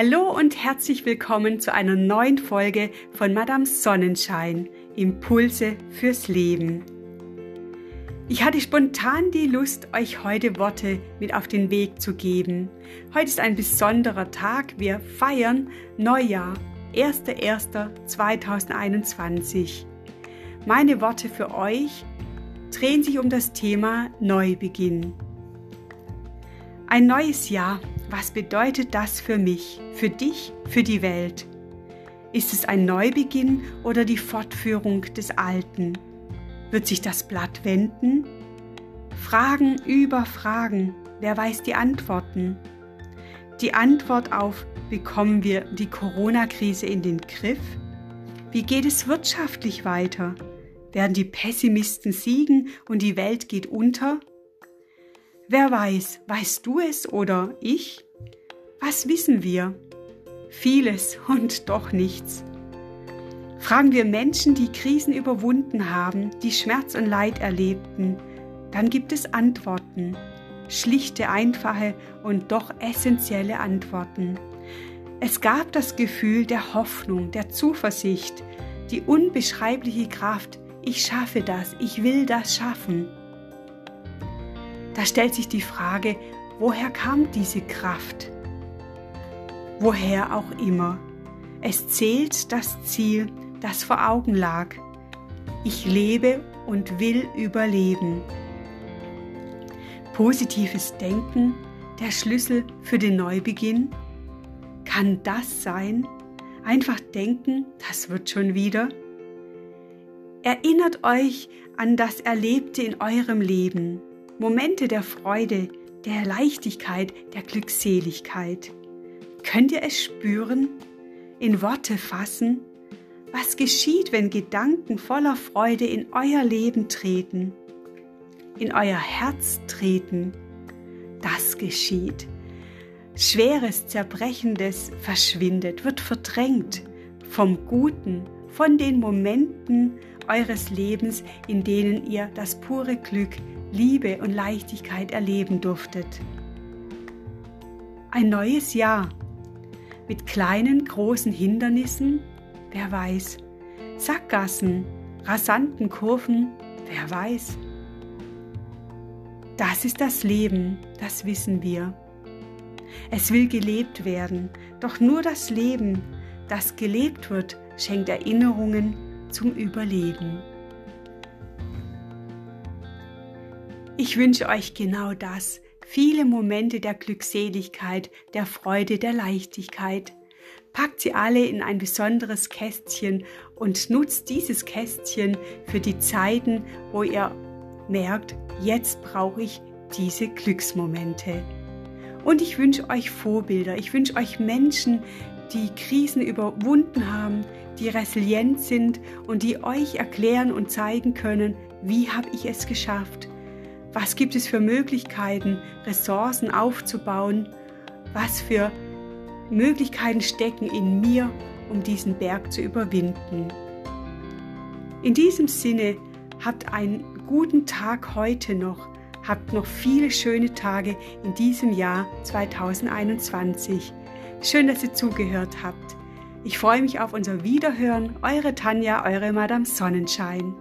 Hallo und herzlich willkommen zu einer neuen Folge von Madame Sonnenschein, Impulse fürs Leben. Ich hatte spontan die Lust, euch heute Worte mit auf den Weg zu geben. Heute ist ein besonderer Tag. Wir feiern Neujahr, 1.1.2021. Meine Worte für euch drehen sich um das Thema Neubeginn. Ein neues Jahr, was bedeutet das für mich, für dich, für die Welt? Ist es ein Neubeginn oder die Fortführung des Alten? Wird sich das Blatt wenden? Fragen über Fragen, wer weiß die Antworten? Die Antwort auf, bekommen wir die Corona-Krise in den Griff? Wie geht es wirtschaftlich weiter? Werden die Pessimisten siegen und die Welt geht unter? Wer weiß, weißt du es oder ich? Was wissen wir? Vieles und doch nichts. Fragen wir Menschen, die Krisen überwunden haben, die Schmerz und Leid erlebten, dann gibt es Antworten. Schlichte, einfache und doch essentielle Antworten. Es gab das Gefühl der Hoffnung, der Zuversicht, die unbeschreibliche Kraft, ich schaffe das, ich will das schaffen. Da stellt sich die Frage, woher kam diese Kraft? Woher auch immer. Es zählt das Ziel, das vor Augen lag. Ich lebe und will überleben. Positives Denken, der Schlüssel für den Neubeginn? Kann das sein? Einfach denken, das wird schon wieder? Erinnert euch an das Erlebte in eurem Leben, Momente der Freude, der Leichtigkeit, der Glückseligkeit. Könnt ihr es spüren, in Worte fassen? Was geschieht, wenn Gedanken voller Freude in euer Leben treten, in euer Herz treten? Das geschieht. Schweres, Zerbrechendes verschwindet, wird verdrängt vom Guten, von den Momenten eures Lebens, in denen ihr das pure Glück, Liebe und Leichtigkeit erleben durftet. Ein neues Jahr mit kleinen, großen Hindernissen, wer weiß, Sackgassen, rasanten Kurven, wer weiß. Das ist das Leben, das wissen wir. Es will gelebt werden, doch nur das Leben, das gelebt wird, schenkt Erinnerungen zum Überleben. Ich wünsche euch genau das, viele Momente der Glückseligkeit, der Freude, der Leichtigkeit. Packt sie alle in ein besonderes Kästchen und nutzt dieses Kästchen für die Zeiten, wo ihr merkt, jetzt brauche ich diese Glücksmomente. Und ich wünsche euch Vorbilder, ich wünsche euch Menschen, die Krisen überwunden haben, die resilient sind und die euch erklären und zeigen können, wie habe ich es geschafft? Was gibt es für Möglichkeiten, Ressourcen aufzubauen? Was für Möglichkeiten stecken in mir, um diesen Berg zu überwinden? In diesem Sinne, habt einen guten Tag heute noch, habt noch viele schöne Tage in diesem Jahr 2021. Schön, dass ihr zugehört habt. Ich freue mich auf unser Wiederhören. Eure Tanja, eure Madame Sonnenschein.